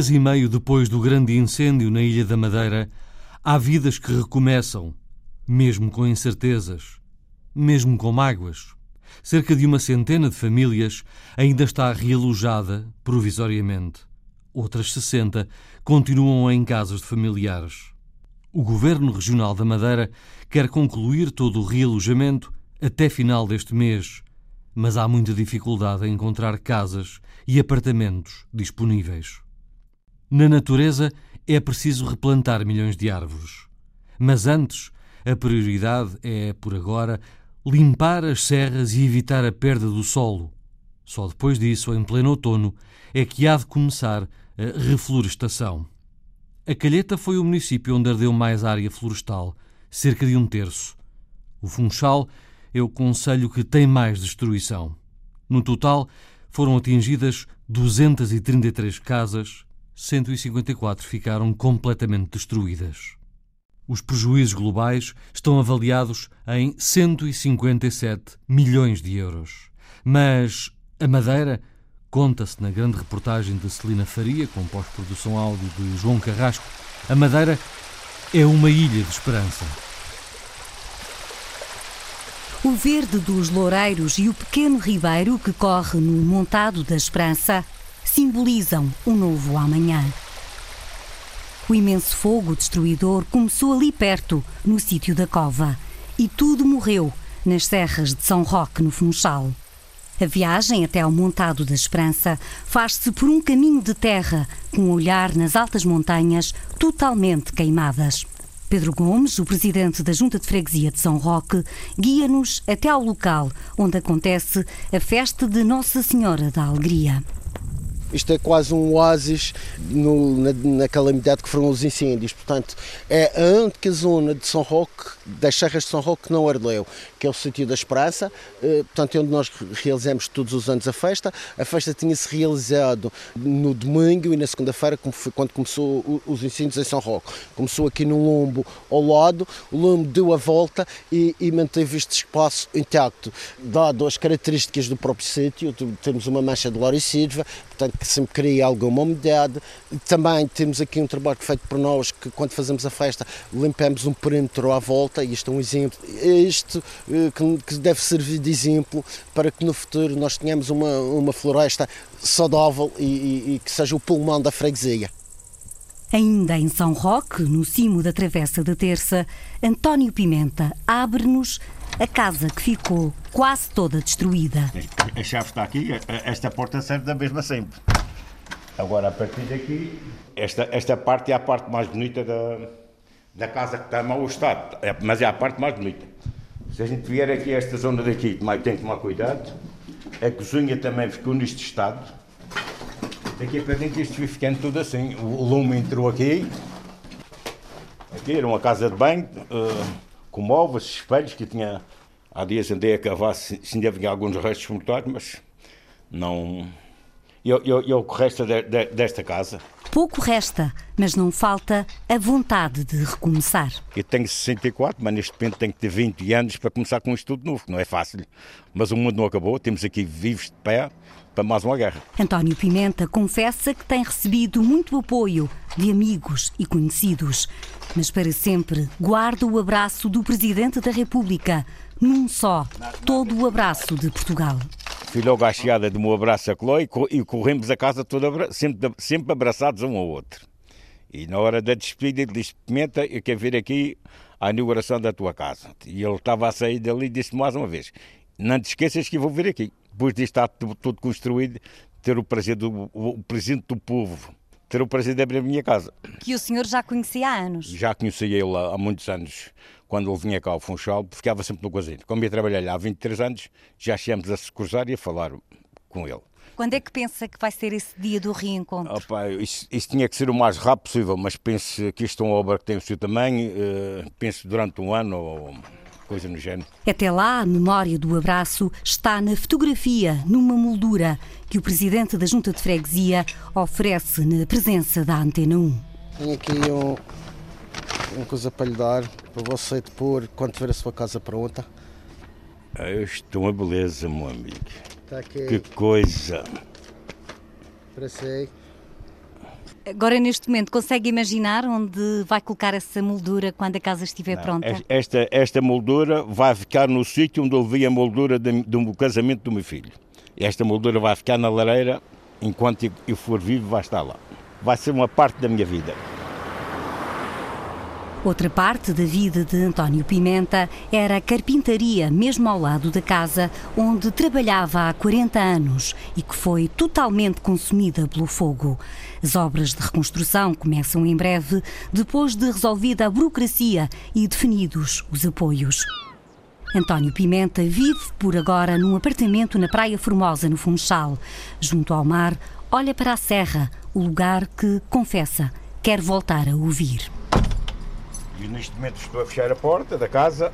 Mês e meio depois do grande incêndio na Ilha da Madeira, há vidas que recomeçam, mesmo com incertezas, mesmo com mágoas. Cerca de uma centena de famílias ainda está realojada provisoriamente. Outras 60 continuam em casas de familiares. O Governo Regional da Madeira quer concluir todo o realojamento até final deste mês, mas há muita dificuldade em encontrar casas e apartamentos disponíveis. Na natureza é preciso replantar milhões de árvores. Mas antes, a prioridade é, por agora, limpar as serras e evitar a perda do solo. Só depois disso, em pleno outono, é que há de começar a reflorestação. A Calheta foi o município onde ardeu mais área florestal, cerca de um terço. O Funchal é o conselho que tem mais destruição. No total, foram atingidas 233 casas, 154 ficaram completamente destruídas. Os prejuízos globais estão avaliados em 157 milhões de euros. Mas a Madeira, conta-se na grande reportagem de Celina Faria, com pós-produção áudio de João Carrasco, a Madeira é uma ilha de esperança. O verde dos loureiros e o pequeno ribeiro que corre no montado da Esperança simbolizam um novo amanhã. O imenso fogo destruidor começou ali perto, no sítio da cova, e tudo morreu nas serras de São Roque, no Funchal. A viagem até ao Montado da Esperança faz-se por um caminho de terra, com um olhar nas altas montanhas totalmente queimadas. Pedro Gomes, o presidente da Junta de Freguesia de São Roque, guia-nos até ao local onde acontece a festa de Nossa Senhora da Alegria. Isto é quase um oásis no, na, na, calamidade que foram os incêndios. Portanto, é a única zona de São Roque, das Serras de São Roque, que não ardeu, que é o sítio da Esperança, eh, portanto, é onde nós realizamos todos os anos a festa. A festa tinha-se realizado no domingo e na segunda-feira, quando começou os incêndios em São Roque. Começou aqui no lombo ao lado, o lombo deu a volta e, e manteve este espaço intacto, dado as características do próprio sítio. Temos uma mancha de lauricídiva, portanto, que sempre cria alguma umidade. Também temos aqui um trabalho feito por nós, que quando fazemos a festa, limpamos um perímetro à volta, e isto é um exemplo, este eh, que deve servir de exemplo para que no futuro nós tenhamos uma, uma floresta saudável e, e, e que seja o pulmão da freguesia. Ainda em São Roque, no cimo da Travessa da Terça, António Pimenta abre-nos a casa que ficou quase toda destruída. A chave está aqui, esta porta serve da mesma sempre. Agora, a partir daqui, esta, esta parte é a parte mais bonita da, da casa que está em mau estado, é, mas é a parte mais bonita. Se a gente vier aqui a esta zona daqui, tem que tomar cuidado. A cozinha também ficou neste estado. Daqui para dentro isto foi ficando tudo assim. O lume entrou aqui. Aqui era uma casa de banho. Uh, com móveis, espelhos, que tinha. Há dias andei a cavar se, se ainda havia alguns restos mortais, mas não. E o que resta de, de, desta casa? Pouco resta, mas não falta a vontade de recomeçar. Eu tenho 64, mas neste momento tenho que ter 20 anos para começar com um estudo novo, que não é fácil. Mas o mundo não acabou, temos aqui vivos de pé para mais uma guerra. António Pimenta confessa que tem recebido muito apoio de amigos e conhecidos, mas para sempre guarda o abraço do Presidente da República, num só, todo o abraço de Portugal. Fui logo à chegada de um abraço a Chloe e corremos a casa toda, sempre, sempre abraçados um ao outro. E na hora da despedida ele disse, Pimenta, eu quero vir aqui à inauguração da tua casa. E ele estava a sair dali e disse mais uma vez, não te esqueças que eu vou vir aqui. Depois de estar tudo, construído, ter o prazer do o presente do povo ter o prazer de abrir a minha casa. Que o senhor já conhecia há anos? Já conhecia ele há, há muitos anos, quando ele vinha cá ao Funchal, ficava sempre no casino. Como ia trabalhar lá há 23 anos, já chegamos a se cruzar e a falar com ele. Quando é que pensa que vai ser esse dia do reencontro? Opa, isso, isso, tinha que ser o mais rápido possível, mas penso que isto é uma obra que tem o seu tamanho, uh, penso durante um ano ou coisa no género. Até lá, a memória do abraço está na fotografia, numa moldura, que o presidente da Junta de Freguesia oferece na presença da Antena 1. Tenho aqui um, uma coisa para lhe dar, para você depor quando tiver a sua casa pronta. Ah, isto é uma beleza, meu amigo. Está aqui. Que coisa. Para si. Agora, neste momento, consegue imaginar onde vai colocar essa moldura quando a casa estiver Não, pronta? Esta, esta moldura vai ficar no sítio onde eu vi a moldura de- do casamento do meu filho. Esta moldura vai ficar na lareira, enquanto eu for vivo, vai estar lá. Vai ser uma parte da minha vida. Outra parte da vida de António Pimenta era a carpintaria, mesmo ao lado da casa, onde trabalhava há 40 anos e que foi totalmente consumida pelo fogo. As obras de reconstrução começam em breve, depois de resolvida a burocracia e definidos os apoios. António Pimenta vive por agora num apartamento na Praia Formosa, no Funchal. Junto ao mar, olha para a serra, o lugar que, confessa, quer voltar a ouvir. E neste momento estou a fechar a porta da casa,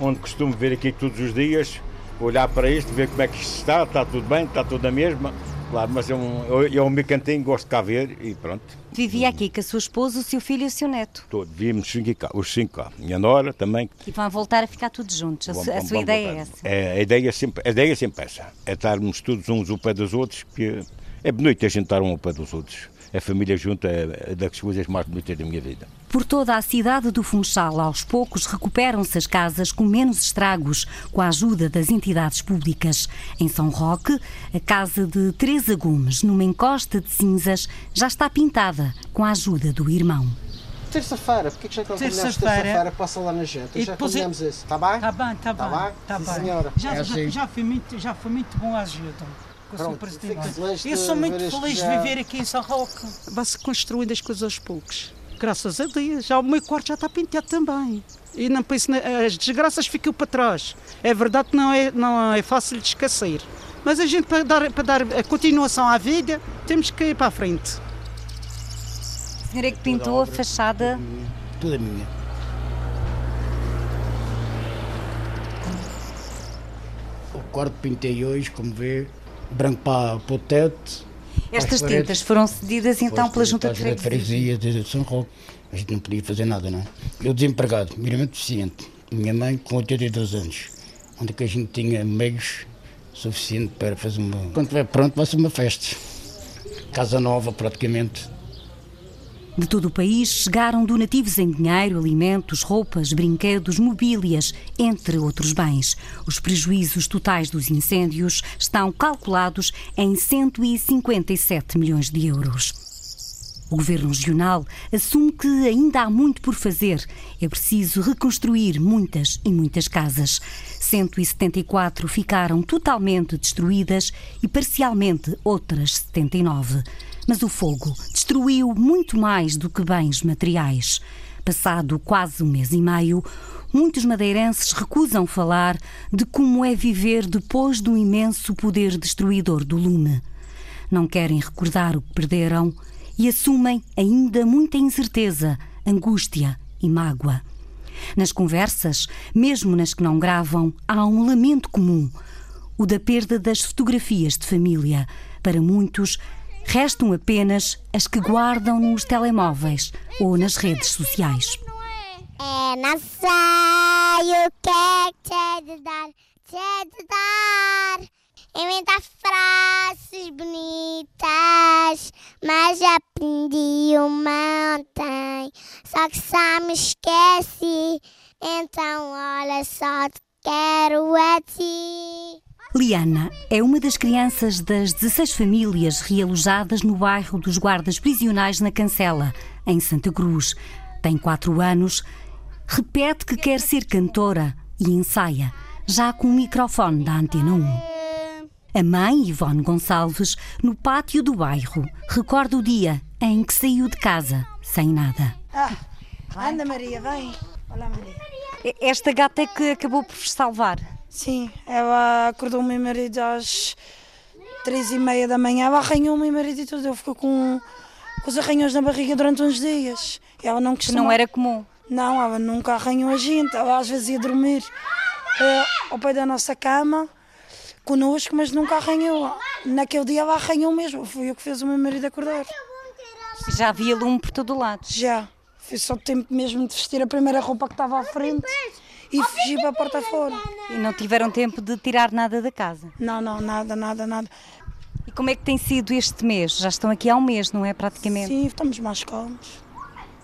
onde costumo vir aqui todos os dias, olhar para isto, ver como é que isto está, está tudo bem, está tudo na mesma. Claro, mas é um, é um meu cantinho, gosto de cá ver e pronto. Vivia aqui com a sua esposa, o seu filho e o seu neto. Todo, vimos cinco cá, os cinco cá. Minha nora também. E vão voltar a ficar todos juntos. A, Vamos- su- a vamos- sua vamos ideia é voltar. essa. É, a, ideia é sempre, a ideia é sempre essa. É estarmos todos uns ao pé dos outros, que é bonito a gente estar um ao pé dos outros. A família junta é, é das coisas mais bonitas da minha vida. Por toda a cidade do Funchal, aos poucos recuperam-se as casas com menos estragos, com a ajuda das entidades públicas. Em São Roque, a casa de Teresa Gomes, numa encosta de cinzas, já está pintada, com a ajuda do irmão. Terça-feira, porque que já que Terça-feira. terça-feira? Passa lá na gente. E já depois combinamos isso. Está bem? Está bem, está Tá bem. bem? Tá Sim, bem. senhora. Já, É já, assim. já foi muito, já foi muito bom a ajuda. Com o Sr. Presidente. Eu sou muito feliz de viver aqui em São Roque. Vai-se construindo as coisas aos poucos. Graças a Deus. Já o meu quarto já está pintado também. E não penso, na- as desgraças ficam para trás. É verdade que não é, não é fácil de esquecer. Mas a gente, para dar, para dar a continuação à vida, temos que ir para a frente. A senhora é que pintou a fachada. Tudo é minha. O quarto pintei hoje, como vê, branco para, para o teto. Estas paredes. tintas foram cedidas então pela Junta de Freguesia. freguesia de São Roque. A gente não podia fazer nada, não é? Eu desempregado, meramente deficiente. Minha mãe com 82 anos. Onde que a gente tinha meios suficiente para fazer uma... Quando estiver pronto vai ser uma festa. Casa nova praticamente. De todo o país chegaram donativos em dinheiro, alimentos, roupas, brinquedos, mobílias, entre outros bens. Os prejuízos totais dos incêndios estão calculados em 157 milhões de euros. O Governo Regional assume que ainda há muito por fazer. É preciso reconstruir muitas e muitas casas. 174 ficaram totalmente destruídas e parcialmente outras 79. Mas o fogo destruiu muito mais do que bens materiais. Passado quase um mês e meio, muitos madeirenses recusam falar de como é viver depois do imenso poder destruidor do lume. Não querem recordar o que perderam e assumem ainda muita incerteza, angústia e mágoa. Nas conversas, mesmo nas que não gravam, há um lamento comum: o da perda das fotografias de família. Para muitos, restam apenas as que guardam nos telemóveis ou nas redes sociais. É, não sei o que é que te de dar, te de dar. Inventar frases bonitas, mas aprendi um montão. Só que só me esqueci, então olha só, te quero a ti. Liana é uma das crianças das 16 famílias realojadas no bairro dos Guardas Prisionais na Cancela, em Santa Cruz. Tem 4 anos, repete que quer ser cantora e ensaia, já com o microfone da Antena 1. A mãe, Ivone Gonçalves, no pátio do bairro, recorda o dia em que saiu de casa sem nada. Anda Maria, vem. Olá Maria. Esta gata é que acabou por vos salvar. Sim, ela acordou o meu marido às três e meia da manhã, ela arranhou o meu marido e tudo. Ele ficou com, com os arranhões na barriga durante uns dias. Ela não costuma... não era comum. Não, ela nunca arranhou a gente. Ela às vezes ia dormir eh, ao pé da nossa cama, connosco, mas nunca arranhou. Naquele dia ela arranhou mesmo. Foi eu que fez o meu marido acordar. Já havia lume por todo o lado. Já. Foi só tempo mesmo de vestir a primeira roupa que estava à frente e fugir para a porta fora. E não tiveram tempo de tirar nada da casa. Não, não, nada, nada, nada. E como é que tem sido este mês? Já estão aqui há um mês, não é? Praticamente. Sim, estamos mais calmos.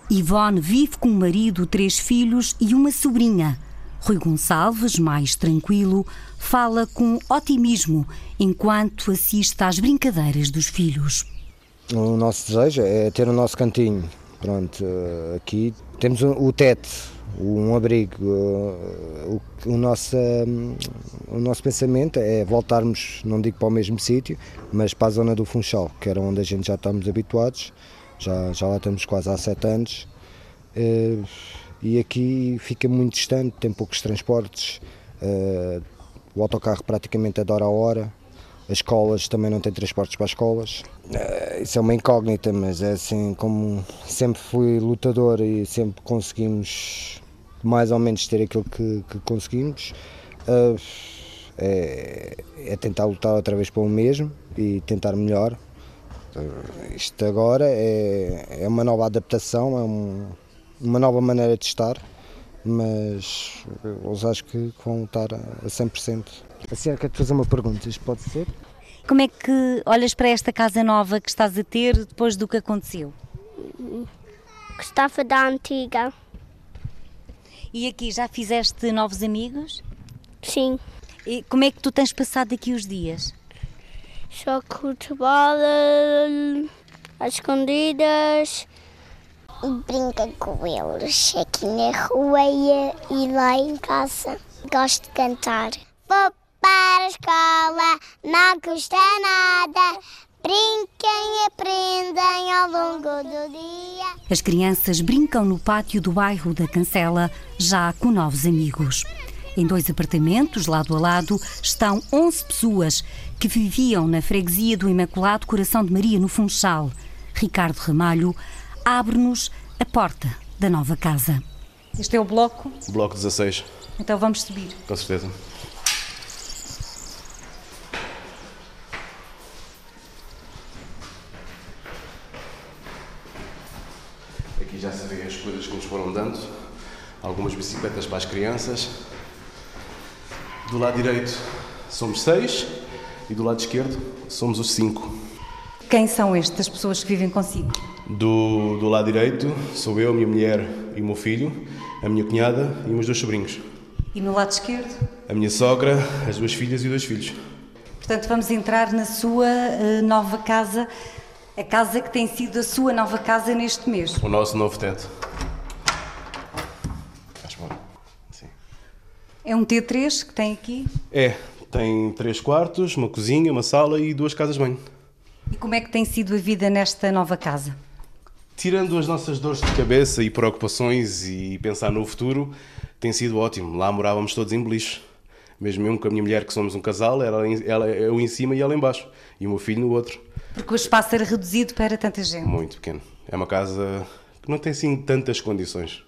Ivone vive com o marido, três filhos e uma sobrinha. Rui Gonçalves, mais tranquilo, fala com otimismo enquanto assiste às brincadeiras dos filhos. O nosso desejo é ter o nosso cantinho. Pronto, eh, aqui temos o teto, um abrigo. eh, O, o, nosso, hum, o nosso pensamento é voltarmos, não digo para o mesmo sítio, mas para a zona do Funchal, que era onde a gente já estamos habituados. Já, já lá estamos quase há sete anos. Eh, E aqui fica muito distante, tem poucos transportes. eh, O autocarro praticamente de hora a hora. As escolas também não têm transportes para as escolas. Eh, Isso é uma incógnita, mas é assim, como sempre fui lutador e sempre conseguimos mais ou menos ter aquilo que, que conseguimos, eh, é, é tentar lutar outra vez para o mesmo e tentar melhor. Eh, Isto agora é, é uma nova adaptação, é um- uma nova maneira de estar, mas eles acho que vão estar a 100%. A senhora quer te fazer uma pergunta, isto pode ser? Como é que olhas para esta casa nova que estás a ter depois do que aconteceu? Gostava da antiga. E aqui já fizeste novos amigos? Sim. E como é que tu tens passado aqui os dias? Só futebol, eh, às escondidas. E brinca com eles aqui na rua e, e lá em casa. Gosto de cantar. Para a escola, não custa nada. Brinquem e aprendem ao longo do dia. As crianças brincam no pátio do bairro da Cancela, já com novos amigos. Em dois apartamentos, lado a lado, estão 11 pessoas que viviam na freguesia do Imaculado Coração de Maria, no Funchal. Ricardo Ramalho abre-nos a porta da nova casa. Este é o bloco, Bloco 16, então vamos subir. com certeza. Aqui já se vê as coisas que nos foram dando. Algumas bicicletas para as crianças. Do lado direito somos seis e do lado esquerdo somos os cinco. Quem são estas pessoas que vivem consigo? Do, do lado direito sou eu, minha mulher e o meu filho, a minha cunhada e os meus dois sobrinhos. E no lado esquerdo? A minha sogra, as duas filhas e dois filhos. Portanto, vamos entrar na sua eh, nova casa, a casa que tem sido a sua nova casa neste mês. O nosso novo teto. Faz mal. Sim. É um T3 que tem aqui. É, tem três quartos, uma cozinha, uma sala e duas casas de banho. E como é que tem sido a vida nesta nova casa? Tirando as nossas dores de cabeça e preocupações e pensar no futuro, tem sido ótimo. Lá morávamos todos em beliche. Mesmo eu com a minha mulher, que somos um casal, ela, em- ela eu em cima e ela em baixo. E o meu filho no outro. Porque o espaço era reduzido para tanta gente. Muito pequeno. É uma casa que não tem assim tantas condições.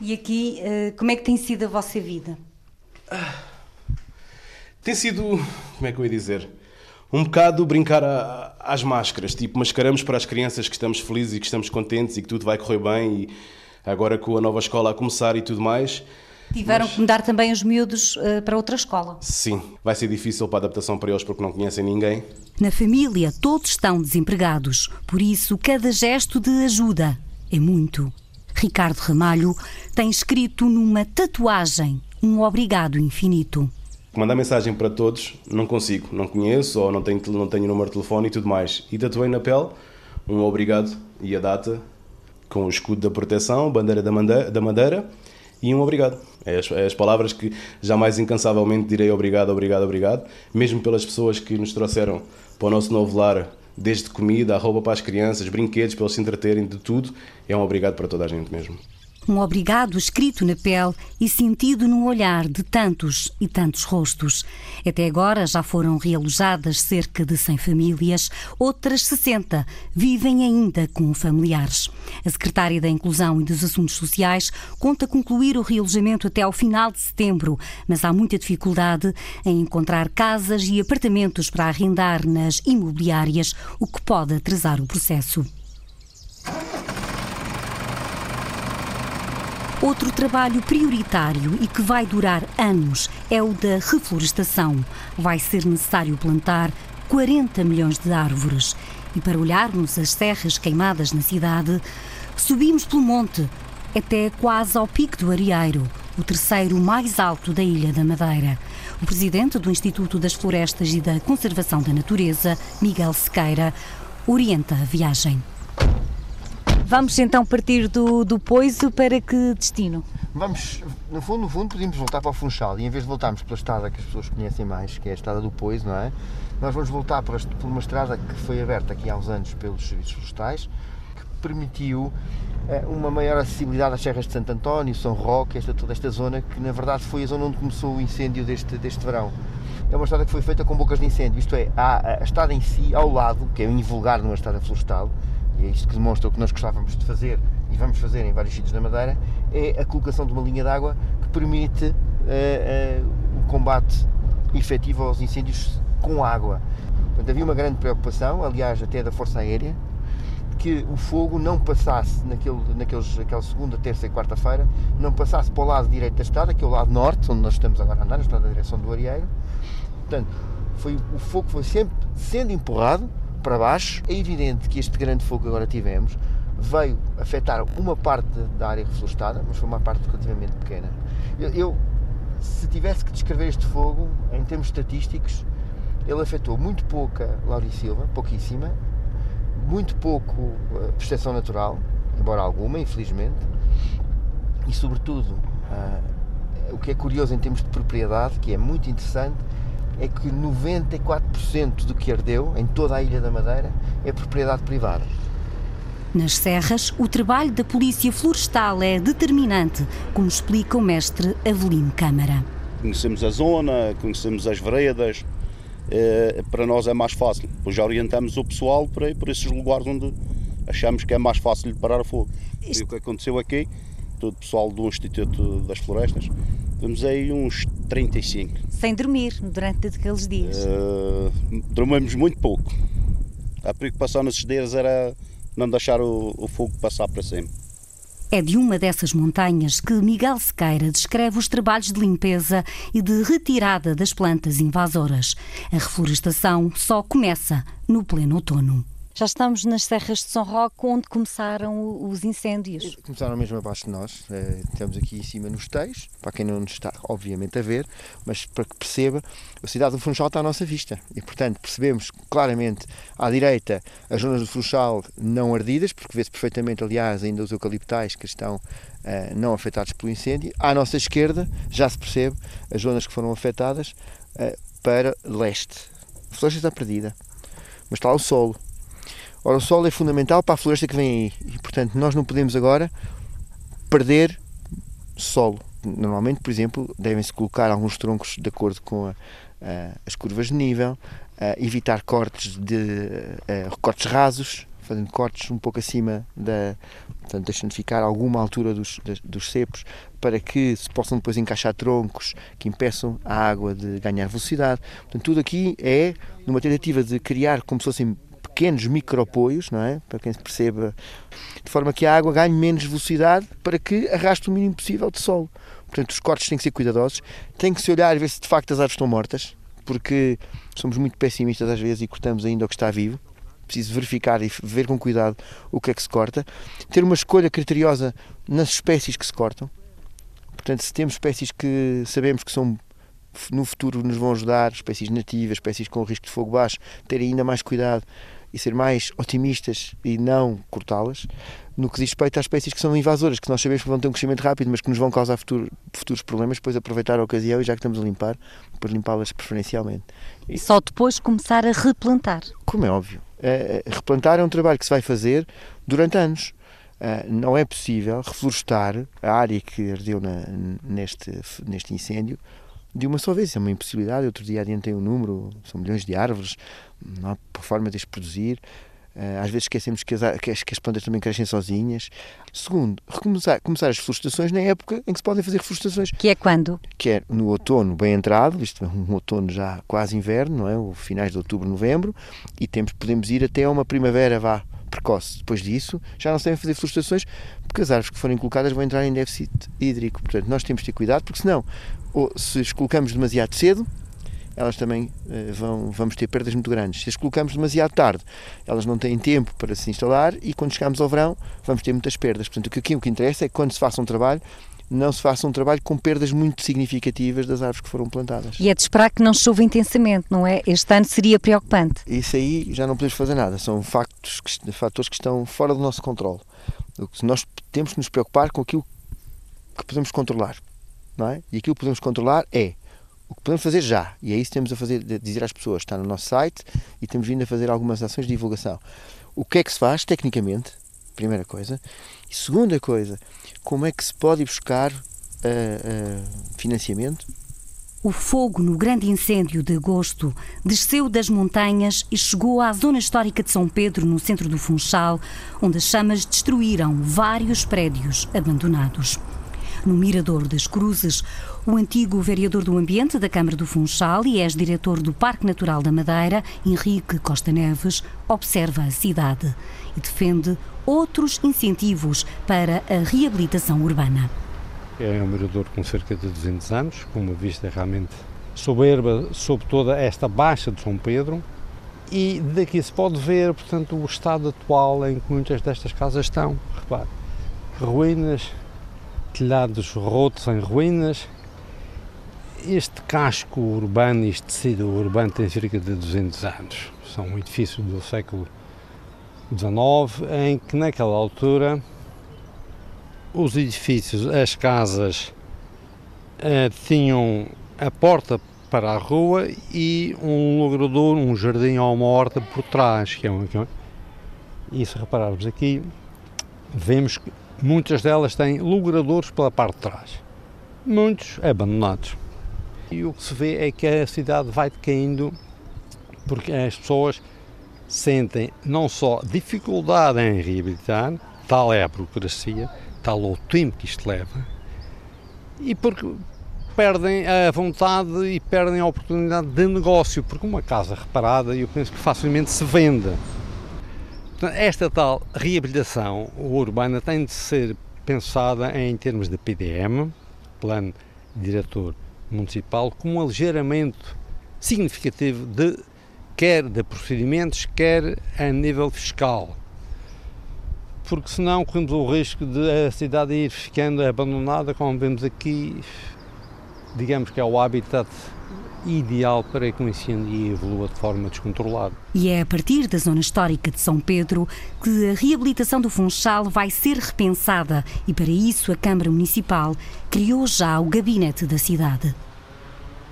E aqui, eh, como é que tem sido a vossa vida? Tem sido, como é que eu ia dizer? Um bocado brincar a- às máscaras. Tipo, mascaramos para as crianças que estamos felizes e que estamos contentes e que tudo vai correr bem. E agora com a nova escola a começar e tudo mais, Tiveram que mudar também os miúdos eh, para outra escola. sim, vai ser difícil para a adaptação para eles porque não conhecem ninguém. Na família, todos estão desempregados. Por isso, cada gesto de ajuda é muito. Ricardo Ramalho tem escrito numa tatuagem um obrigado infinito. Mandar mensagem para todos, não consigo, não conheço ou não tenho, não tenho número de telefone e tudo mais. E tatuei na pele um obrigado e a data com o escudo da proteção, bandeira da Mande- da Madeira e um obrigado. É as, é as palavras que jamais incansavelmente direi obrigado, obrigado, obrigado, mesmo pelas pessoas que nos trouxeram para o nosso novo lar, desde comida, a roupa para as crianças, brinquedos para eles se entreterem, de tudo. É um obrigado para toda a gente mesmo. Um obrigado escrito na pele e sentido no olhar de tantos e tantos rostos. Até agora já foram realojadas cerca de 100 famílias, outras 60 vivem ainda com familiares. A secretária da Inclusão e dos Assuntos Sociais conta concluir o realojamento até ao final de setembro, mas há muita dificuldade em encontrar casas e apartamentos para arrendar nas imobiliárias, o que pode atrasar o processo. Outro trabalho prioritário e que vai durar anos é o da reflorestação. Vai ser necessário plantar 40 milhões de árvores. E para olharmos as serras queimadas na cidade, subimos pelo monte até quase ao Pico do Arieiro, o terceiro mais alto da Ilha da Madeira. O presidente do Instituto das Florestas e da Conservação da Natureza, Miguel Sequeira, orienta a viagem. Vamos então partir do, do Poiso para que destino? Vamos, no fundo, no fundo, podíamos voltar para o Funchal e em vez de voltarmos pela estrada que as pessoas conhecem mais, que é a estrada do Poiso, não é? Nós vamos voltar por uma estrada que foi aberta aqui há uns anos pelos serviços florestais, que permitiu eh, uma maior acessibilidade às serras de Santo António, São Roque, esta, toda esta zona, que na verdade foi a zona onde começou o incêndio deste, deste verão. É uma estrada que foi feita com bocas de incêndio, isto é, há a estrada em si, ao lado, que é invulgar numa estrada florestal, e é isto que demonstra o que nós gostávamos de fazer e vamos fazer em vários sítios da Madeira, é a colocação de uma linha de água que permite uh, uh, o combate efetivo aos incêndios com água. Portanto, havia uma grande preocupação, aliás, até da Força Aérea, que o fogo não passasse naquele, naqueles, naquela segunda, terça e quarta-feira, não passasse para o lado direito da estrada, que é o lado norte, onde nós estamos agora a andar, na estrada da direção do Arieiro. Portanto, foi, o fogo foi sempre sendo empurrado para baixo. É evidente que este grande fogo que agora tivemos veio afetar uma parte da área reflorestada, mas foi uma parte relativamente pequena. Eu, eu, se tivesse que descrever este fogo em termos estatísticos, ele afetou muito pouca Laura Silva, pouquíssima, muito pouco uh, proteção natural, embora alguma, infelizmente, e sobretudo uh, o que é curioso em termos de propriedade, que é muito interessante, é que 94% do que ardeu em toda a Ilha da Madeira é propriedade privada. Nas serras, o trabalho da Polícia Florestal é determinante, como explica o mestre Avelino Câmara. Conhecemos a zona, conhecemos as veredas, eh, para nós é mais fácil. Depois já orientamos o pessoal para ir por esses lugares onde achamos que é mais fácil de parar fogo. Isto... E o que aconteceu aqui, todo o pessoal do Instituto das Florestas, temos aí uns 35. Sem dormir durante aqueles dias? Uh, dormimos muito pouco. A preocupação nesses dias era não deixar o, o fogo passar para cima. É de uma dessas montanhas que Miguel Sequeira descreve os trabalhos de limpeza e de retirada das plantas invasoras. A reflorestação só começa no pleno outono. Já estamos nas Serras de São Roque, onde começaram os incêndios. Começaram mesmo abaixo de nós. É, estamos aqui em cima nos Teis, para quem não nos está, obviamente, a ver, mas para que perceba, a cidade do Funchal está à nossa vista. E, portanto, percebemos claramente à direita as zonas do Funchal não ardidas, porque vê-se perfeitamente, aliás, ainda os eucaliptais que estão uh, não afetados pelo incêndio. À nossa esquerda, já se percebe as zonas que foram afetadas uh, para leste. A floresta está perdida, mas está lá o solo Ora, o solo é fundamental para a floresta que vem aí e, portanto, nós não podemos agora perder solo. Normalmente, por exemplo, devem-se colocar alguns troncos de acordo com a, a, as curvas de nível, evitar cortes de cortes rasos, fazendo cortes um pouco acima da, portanto, deixando ficar alguma altura dos, dos cepos para que se possam depois encaixar troncos que impeçam a água de ganhar velocidade. Portanto, tudo aqui é numa tentativa de criar como se fossem pequenos micropoios, não é? Para quem se perceba, de forma que a água ganhe menos velocidade para que arraste o mínimo possível de solo. Portanto, os cortes têm que ser cuidadosos, tem que se olhar e ver se de facto as árvores estão mortas, porque somos muito pessimistas às vezes e cortamos ainda o que está vivo. Preciso verificar e ver com cuidado o que é que se corta. Ter uma escolha criteriosa nas espécies que se cortam. Portanto, se temos espécies que sabemos que são no futuro nos vão ajudar, espécies nativas, espécies com risco de fogo baixo, ter ainda mais cuidado e ser mais otimistas e não cortá-las, no que diz respeito às espécies que são invasoras, que nós sabemos que vão ter um crescimento rápido, mas que nos vão causar futuro, futuros problemas, depois aproveitar a ocasião e já que estamos a limpar, depois limpá-las preferencialmente. E só depois começar a replantar. Como é óbvio. É, replantar é um trabalho que se vai fazer durante anos. Uh, não é possível reflorestar a área que ardeu na, neste, neste incêndio de uma só vez. É uma impossibilidade. Outro dia adiantei um número, são milhões de árvores, não há forma de as produzir. Eh, às vezes esquecemos que as, que as, plantas também crescem sozinhas. Segundo, recomeçar, começar as florestações na época em que se podem fazer florestações. Que é quando? Que é no outono bem entrado, isto é um outono já quase inverno, não é? O finais de outubro, novembro, e temos, podemos ir até uma primavera vá precoce. Depois disso, já não se devem fazer florestações, porque as árvores que forem colocadas vão entrar em déficit hídrico. Portanto, nós temos de ter cuidado, porque senão, ou se as colocamos demasiado cedo, elas também uh, vão, vamos ter perdas muito grandes. Se as colocamos demasiado tarde, elas não têm tempo para se instalar e quando chegamos ao verão vamos ter muitas perdas. Portanto, aqui o que interessa é que quando se faça um trabalho, não se faça um trabalho com perdas muito significativas das árvores que foram plantadas. E é de esperar que não chova intensamente, não é? Este ano seria preocupante. Isso aí já não podemos fazer nada, são factos, fatores que estão fora do nosso controle. Nós temos que nos preocupar com aquilo que podemos controlar, não é? E aquilo que podemos controlar é o que podemos fazer já, e é isso que temos a fazer, dizer às pessoas, está no nosso site e temos vindo a fazer algumas ações de divulgação. O que é que se faz tecnicamente, primeira coisa, e segunda coisa, como é que se pode buscar uh, uh, financiamento? O fogo no grande incêndio de agosto desceu das montanhas e chegou à zona histórica de São Pedro, no centro do Funchal, onde as chamas destruíram vários prédios abandonados. No Mirador das Cruzes, o antigo vereador do Ambiente da Câmara do Funchal e ex-diretor do Parque Natural da Madeira, Henrique Costa Neves, observa a cidade e defende outros incentivos para a reabilitação urbana. É um mirador com cerca de 200 anos, com uma vista realmente soberba sobre toda esta baixa de São Pedro. E daqui se pode ver, portanto, o estado atual em que muitas destas casas estão. Repare, ruínas, telhados rotos em ruínas. Este casco urbano, este tecido urbano tem cerca de 200 anos. São edifícios do século XIX, em que naquela altura os edifícios, as casas eh, tinham a porta para a rua e um logrador, um jardim ou uma horta por trás. Que é um, que é e se repararmos aqui, vemos que muitas delas têm logradores pela parte de trás, muitos abandonados. E o que se vê é que a cidade vai decaindo porque as pessoas sentem não só dificuldade em reabilitar, tal é a burocracia, tal o tempo que isto leva, e porque perdem a vontade e perdem a oportunidade de negócio, porque uma casa reparada eu penso que facilmente se vende. Esta tal reabilitação urbana tem de ser pensada em termos de PDM, Plano Diretor Municipal, com um aligeiramento significativo de quer de procedimentos, quer a nível fiscal. Porque senão corremos o risco de a cidade ir ficando abandonada, como vemos aqui, digamos que é o habitat ideal para que o incêndio evolua de forma descontrolada. E é a partir da zona histórica de São Pedro que a reabilitação do Funchal vai ser repensada e para isso a Câmara Municipal criou já o gabinete da cidade.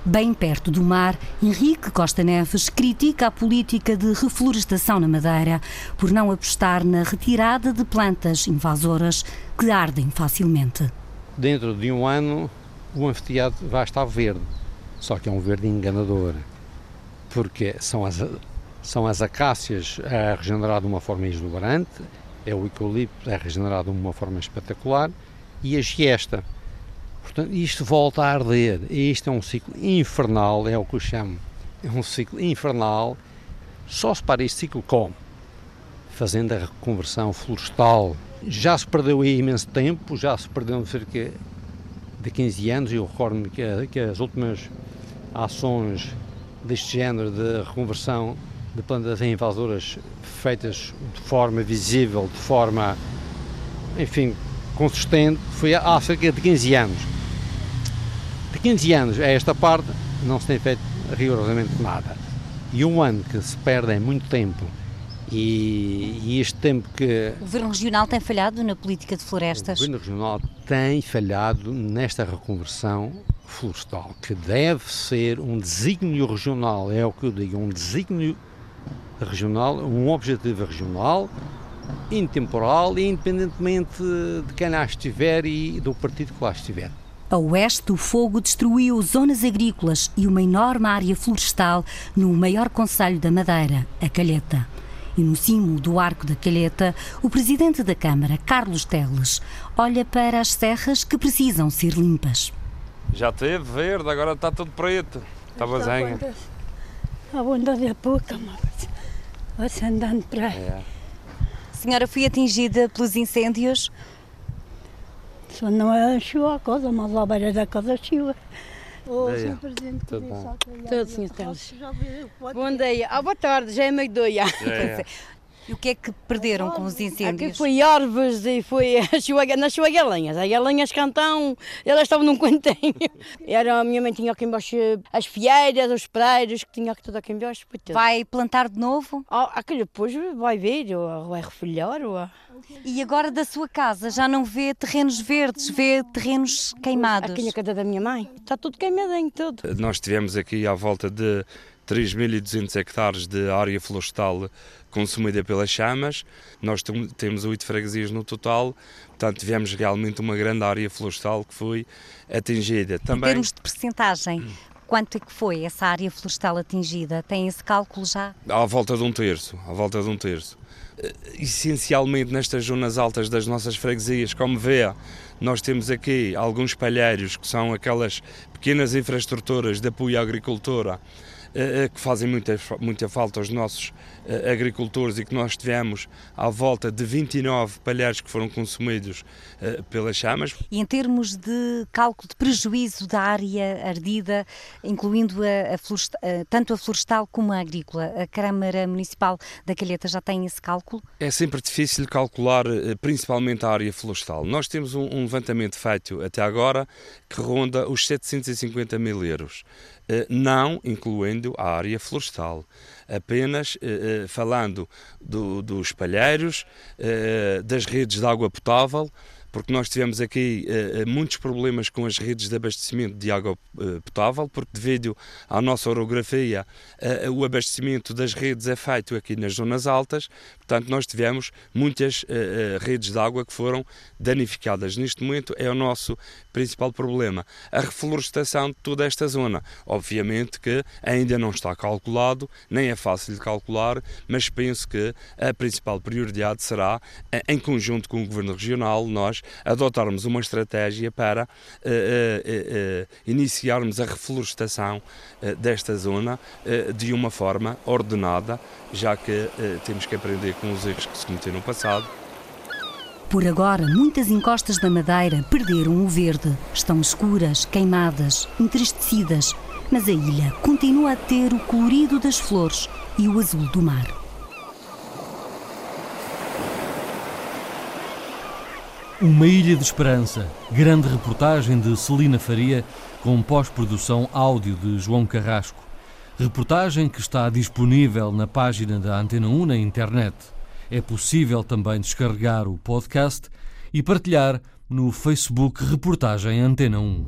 Bem perto do mar, Henrique Costa Neves critica a política de reflorestação na Madeira por não apostar na retirada de plantas invasoras que ardem facilmente. Dentro de um ano, o anfiteatro vai estar verde, só que é um verde enganador, porque são as, são as acácias a regenerar de uma forma exuberante, é o eucalipto a regenerar de uma forma espetacular e a giesta Portanto, isto volta a arder. E isto é um ciclo infernal, é o que eu chamo. É um ciclo infernal. Só se para este ciclo como? Fazendo a reconversão florestal. Já se perdeu aí imenso tempo, já se perdeu cerca de 15 anos. Eu recordo-me que, que as últimas ações deste género de reconversão de plantas invasoras feitas de forma visível, de forma, enfim, consistente, foi há cerca de 15 anos. 15 anos a esta parte não se tem feito rigorosamente nada. E um ano que se perde é muito tempo. E, e, este tempo que. O Governo Regional tem falhado na política de florestas? O Governo Regional tem falhado nesta reconversão florestal, que deve ser um desígnio regional, é o que eu digo, um desígnio regional, um objetivo regional, intemporal e independentemente de quem lá estiver e do partido que lá estiver. A oeste, o fogo destruiu zonas agrícolas e uma enorme área florestal no maior concelho da Madeira, a Calheta. E no cimo do Arco da Calheta, o presidente da Câmara, Carlos Teles, olha para as serras que precisam ser limpas. Já teve verde, agora está tudo preto. Está bazenha. A bunda de pouca, mas vai andando para aí. É. A senhora foi atingida pelos incêndios? Só não é chuva a coisa, mas à beira da casa chuva. Oh. Sr. Presidente, Tudo bom. Tudo, Sr. Teles. Bom dia. Ah, boa tarde, já é meio-dia. é. E o que é que perderam com os incêndios? Aqui foi árvores e foi a sua, nas suas galinhas. As galinhas cantão, elas estavam num cantinho. Era, a minha mãe tinha aqui embaixo as fieiras, os preiros, que tinha aqui tudo aqui embaixo. foi tudo. Vai plantar de novo? Ah, aquilo depois vai ver, ou vai refilhar. Ou... E agora da sua casa já não vê terrenos verdes, vê terrenos queimados? Aqui na casa da minha mãe, está tudo queimadinho, tudo. Nós tivemos aqui à volta de 3.200 hectares de área florestal consumida pelas chamas. Nós tem- temos oito freguesias no total, portanto tivemos realmente uma grande área florestal que foi atingida. Em Também termos de percentagem, quanto é que foi essa área florestal atingida? Tem esse cálculo já? à volta de um terço, à volta de um terço. Eh, Essencialmente nestas zonas altas das nossas freguesias, como vê, nós temos aqui alguns palheiros que são aquelas pequenas infraestruturas de apoio à agricultura que fazem muita, muita falta aos nossos eh, agricultores e que nós tivemos à volta de 29 palheiros que foram consumidos eh, pelas chamas. E em termos de cálculo de prejuízo da área ardida, incluindo a, a floresta- a- tanto a florestal como a agrícola, a Câmara Municipal da Calheta já tem esse cálculo? É sempre difícil calcular, eh, principalmente a área florestal. Nós temos um, um levantamento feito até agora que ronda os 750 mil euros, eh, não incluindo a área florestal. Apenas eh, falando do- dos palheiros, eh, das redes de água potável, porque nós tivemos aqui eh, muitos problemas com as redes de abastecimento de água eh, potável, porque devido à nossa orografia, eh, o abastecimento das redes é feito aqui nas zonas altas, portanto nós tivemos muitas redes de água que foram danificadas. Neste momento é o nosso principal problema, a reflorestação de toda esta zona. Obviamente que ainda não está calculado, nem é fácil de calcular, mas penso que a principal prioridade será, em conjunto com o Governo Regional, nós adotarmos uma estratégia para eh, eh, eh, iniciarmos a reflorestação desta zona de uma forma ordenada, já que temos que aprender com os erros que se cometeram no passado. Por agora, muitas encostas da Madeira perderam o verde. Estão escuras, queimadas, entristecidas. Mas a ilha continua a ter o colorido das flores e o azul do mar. Uma Ilha de Esperança, grande reportagem de Celina Faria, com pós-produção áudio de João Carrasco. Reportagem que está disponível na página da Antena 1 na internet. É possível também descarregar o podcast e partilhar no Facebook Reportagem Antena 1.